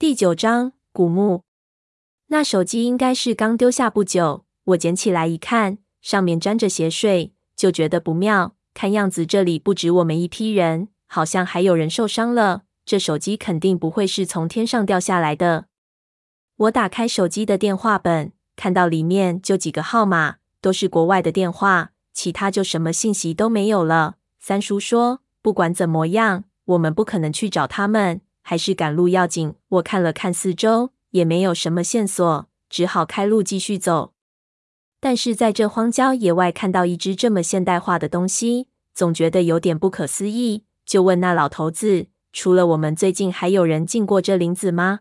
第九章古墓。那手机应该是刚丢下不久，我捡起来一看，上面沾着血水，就觉得不妙。看样子这里不止我们一批人，好像还有人受伤了。这手机肯定不会是从天上掉下来的。我打开手机的电话本，看到里面就几个号码，都是国外的电话，其他就什么信息都没有了。三叔说，不管怎么样，我们不可能去找他们。还是赶路要紧。我看了看四周，也没有什么线索，只好开路继续走。但是在这荒郊野外看到一只这么现代化的东西，总觉得有点不可思议。就问那老头子：“除了我们，最近还有人进过这林子吗？”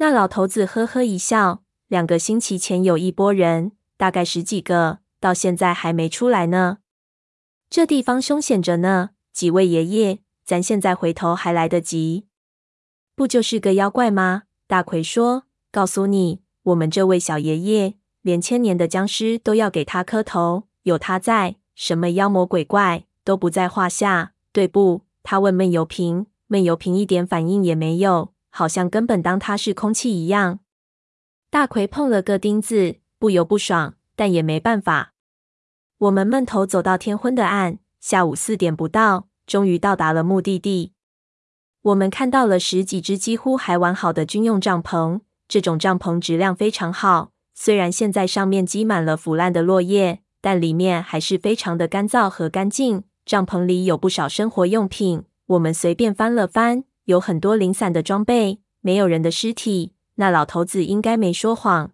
那老头子呵呵一笑：“两个星期前有一波人，大概十几个，到现在还没出来呢。这地方凶险着呢，几位爷爷，咱现在回头还来得及。”不就是个妖怪吗？大奎说：“告诉你，我们这位小爷爷，连千年的僵尸都要给他磕头。有他在，什么妖魔鬼怪都不在话下，对不？”他问闷油瓶，闷油瓶一点反应也没有，好像根本当他是空气一样。大奎碰了个钉子，不由不爽，但也没办法。我们闷头走到天昏的暗，下午四点不到，终于到达了目的地。我们看到了十几只几乎还完好的军用帐篷，这种帐篷质量非常好。虽然现在上面积满了腐烂的落叶，但里面还是非常的干燥和干净。帐篷里有不少生活用品，我们随便翻了翻，有很多零散的装备，没有人的尸体。那老头子应该没说谎。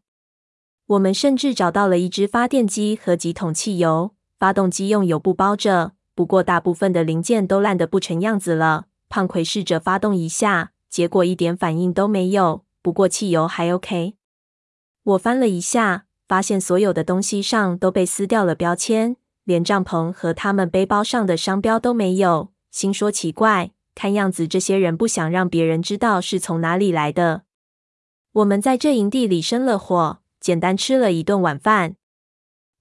我们甚至找到了一只发电机和几桶汽油，发动机用油布包着，不过大部分的零件都烂得不成样子了。胖奎试着发动一下，结果一点反应都没有。不过汽油还 OK。我翻了一下，发现所有的东西上都被撕掉了标签，连帐篷和他们背包上的商标都没有。心说奇怪，看样子这些人不想让别人知道是从哪里来的。我们在这营地里生了火，简单吃了一顿晚饭。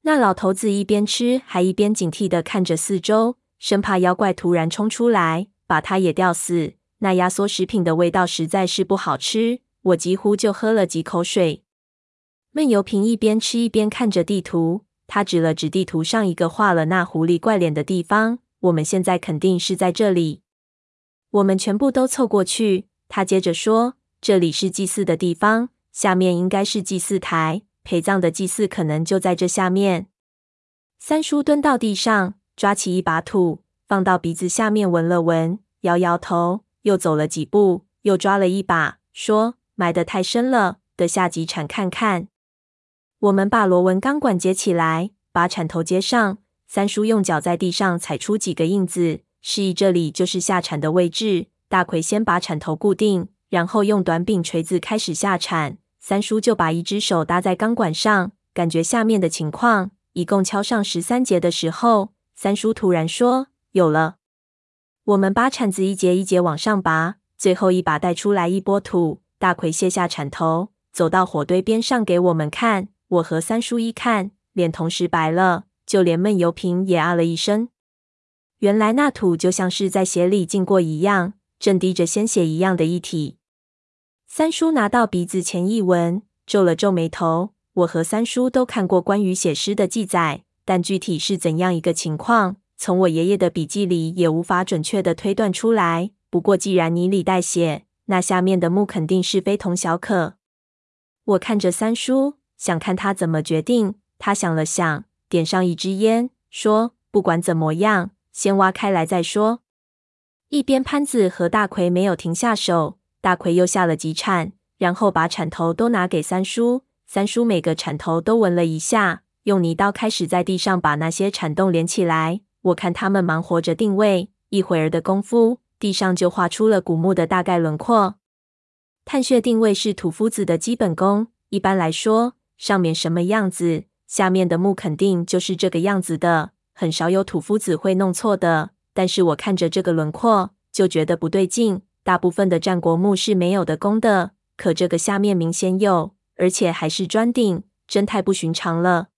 那老头子一边吃，还一边警惕的看着四周，生怕妖怪突然冲出来。把它也吊死。那压缩食品的味道实在是不好吃，我几乎就喝了几口水。闷油瓶一边吃一边看着地图，他指了指地图上一个画了那狐狸怪脸的地方。我们现在肯定是在这里。我们全部都凑过去。他接着说：“这里是祭祀的地方，下面应该是祭祀台，陪葬的祭祀可能就在这下面。”三叔蹲到地上，抓起一把土。放到鼻子下面闻了闻，摇摇头，又走了几步，又抓了一把，说：“埋得太深了，得下几铲看看。”我们把螺纹钢管接起来，把铲头接上。三叔用脚在地上踩出几个印子，示意这里就是下铲的位置。大奎先把铲头固定，然后用短柄锤子开始下铲。三叔就把一只手搭在钢管上，感觉下面的情况。一共敲上十三节的时候，三叔突然说。有了，我们把铲子一节一节往上拔，最后一把带出来一波土。大奎卸下铲头，走到火堆边上给我们看。我和三叔一看，脸同时白了，就连闷油瓶也啊了一声。原来那土就像是在血里浸过一样，正滴着鲜血一样的液体。三叔拿到鼻子前一闻，皱了皱眉头。我和三叔都看过关于血尸的记载，但具体是怎样一个情况？从我爷爷的笔记里也无法准确的推断出来。不过既然泥里带血，那下面的墓肯定是非同小可。我看着三叔，想看他怎么决定。他想了想，点上一支烟，说：“不管怎么样，先挖开来再说。”一边潘子和大奎没有停下手，大奎又下了几铲，然后把铲头都拿给三叔。三叔每个铲头都闻了一下，用泥刀开始在地上把那些铲洞连起来。我看他们忙活着定位，一会儿的功夫，地上就画出了古墓的大概轮廓。探穴定位是土夫子的基本功。一般来说，上面什么样子，下面的墓肯定就是这个样子的，很少有土夫子会弄错的。但是我看着这个轮廓，就觉得不对劲。大部分的战国墓是没有的工的，可这个下面明显有，而且还是砖顶，真太不寻常了。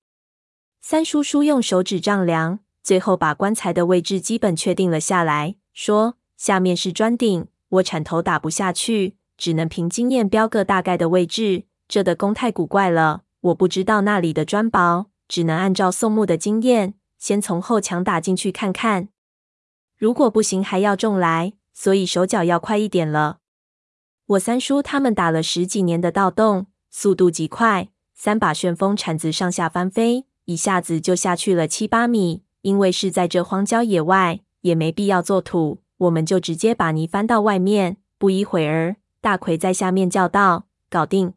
三叔叔用手指丈量。最后把棺材的位置基本确定了下来，说：“下面是砖顶，我铲头打不下去，只能凭经验标个大概的位置。这的宫太古怪了，我不知道那里的砖薄，只能按照宋木的经验，先从后墙打进去看看。如果不行，还要重来，所以手脚要快一点了。我三叔他们打了十几年的盗洞，速度极快，三把旋风铲子上下翻飞，一下子就下去了七八米。因为是在这荒郊野外，也没必要做土，我们就直接把泥翻到外面。不一会儿，大奎在下面叫道：“搞定！”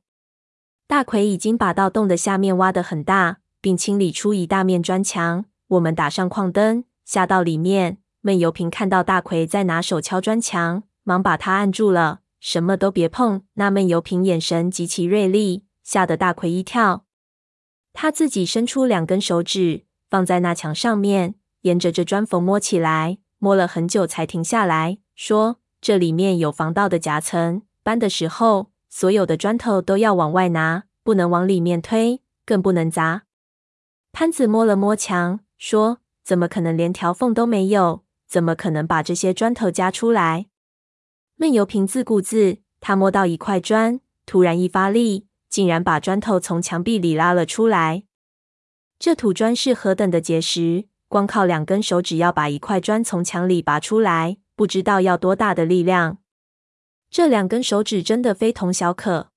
大奎已经把盗洞的下面挖得很大，并清理出一大面砖墙。我们打上矿灯，下到里面。闷油瓶看到大奎在拿手敲砖墙，忙把他按住了，什么都别碰。那闷油瓶眼神极其锐利，吓得大奎一跳。他自己伸出两根手指，放在那墙上面，沿着这砖缝摸起来，摸了很久才停下来，说：“这里面有防盗的夹层，搬的时候。”所有的砖头都要往外拿，不能往里面推，更不能砸。潘子摸了摸墙，说：“怎么可能连条缝都没有？怎么可能把这些砖头夹出来？”闷油瓶自顾自，他摸到一块砖，突然一发力，竟然把砖头从墙壁里拉了出来。这土砖是何等的结实，光靠两根手指要把一块砖从墙里拔出来，不知道要多大的力量。这两根手指真的非同小可。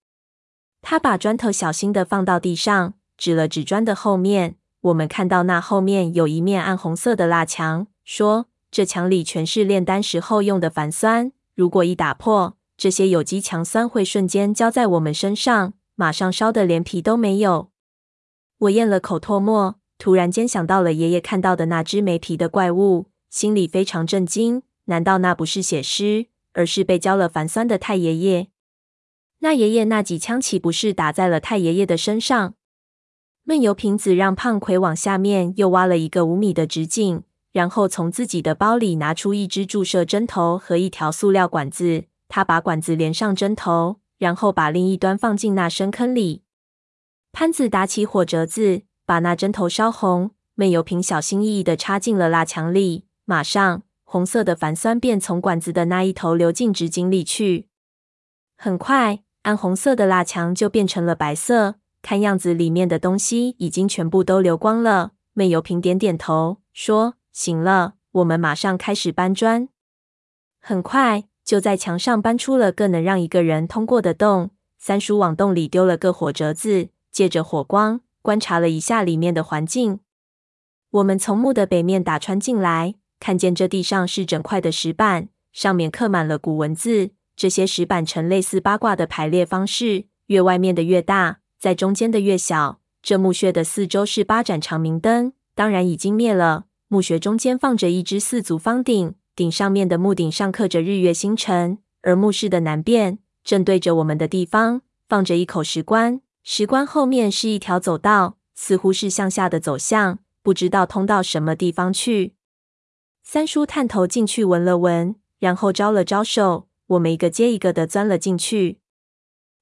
他把砖头小心的放到地上，指了指砖的后面。我们看到那后面有一面暗红色的蜡墙，说：“这墙里全是炼丹时候用的矾酸，如果一打破，这些有机强酸会瞬间浇在我们身上，马上烧的连皮都没有。”我咽了口唾沫，突然间想到了爷爷看到的那只没皮的怪物，心里非常震惊。难道那不是血尸？而是被浇了礬酸的太爷爷。那爷爷那几枪岂不是打在了太爷爷的身上？闷油瓶子让胖奎往下面又挖了一个五米的直径，然后从自己的包里拿出一支注射针头和一条塑料管子。他把管子连上针头，然后把另一端放进那深坑里。潘子打起火折子，把那针头烧红。闷油瓶小心翼翼地插进了蜡墙里，马上。红色的矾酸便从管子的那一头流进直径里去。很快，暗红色的蜡墙就变成了白色。看样子，里面的东西已经全部都流光了。闷油瓶点点头，说：“行了，我们马上开始搬砖。”很快，就在墙上搬出了个能让一个人通过的洞。三叔往洞里丢了个火折子，借着火光观察了一下里面的环境。我们从墓的北面打穿进来。看见这地上是整块的石板，上面刻满了古文字。这些石板呈类似八卦的排列方式，越外面的越大，在中间的越小。这墓穴的四周是八盏长明灯，当然已经灭了。墓穴中间放着一只四足方鼎，鼎上面的木顶上刻着日月星辰。而墓室的南边，正对着我们的地方，放着一口石棺。石棺后面是一条走道，似乎是向下的走向，不知道通到什么地方去。三叔探头进去闻了闻，然后招了招手，我们一个接一个的钻了进去。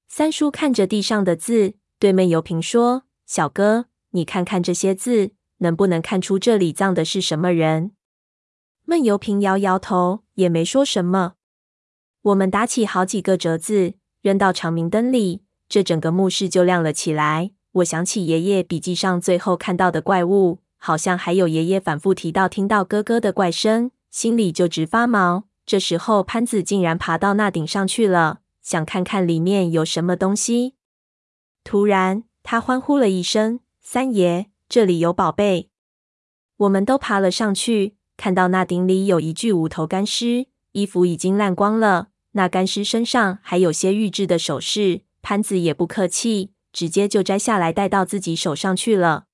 三叔看着地上的字，对闷油瓶说：“小哥，你看看这些字，能不能看出这里葬的是什么人？”闷油瓶摇摇头，也没说什么。我们打起好几个折子，扔到长明灯里，这整个墓室就亮了起来。我想起爷爷笔记上最后看到的怪物。好像还有爷爷反复提到听到咯咯的怪声，心里就直发毛。这时候潘子竟然爬到那顶上去了，想看看里面有什么东西。突然，他欢呼了一声：“三爷，这里有宝贝！”我们都爬了上去，看到那顶里有一具无头干尸，衣服已经烂光了。那干尸身上还有些玉制的首饰，潘子也不客气，直接就摘下来戴到自己手上去了。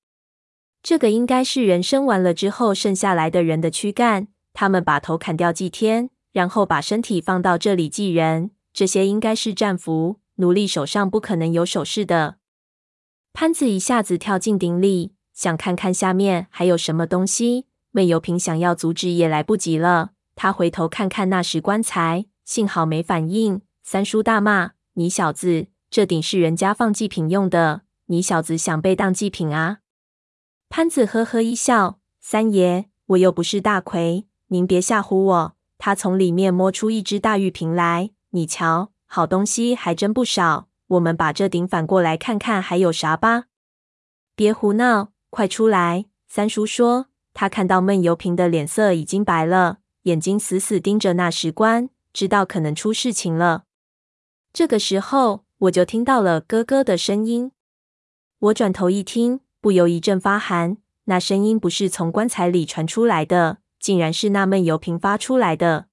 这个应该是人生完了之后剩下来的人的躯干，他们把头砍掉祭天，然后把身体放到这里祭人。这些应该是战俘，奴隶手上不可能有首饰的。潘子一下子跳进鼎里，想看看下面还有什么东西。闷油瓶想要阻止也来不及了，他回头看看那石棺材，幸好没反应。三叔大骂：“你小子，这鼎是人家放祭品用的，你小子想被当祭品啊？”潘子呵呵一笑：“三爷，我又不是大奎，您别吓唬我。”他从里面摸出一只大玉瓶来，你瞧，好东西还真不少。我们把这顶反过来看看，还有啥吧？别胡闹，快出来！三叔说。他看到闷油瓶的脸色已经白了，眼睛死死盯着那石棺，知道可能出事情了。这个时候，我就听到了咯咯的声音。我转头一听，不由一阵发寒。那声音不是从棺材里传出来的，竟然是那闷油瓶发出来的。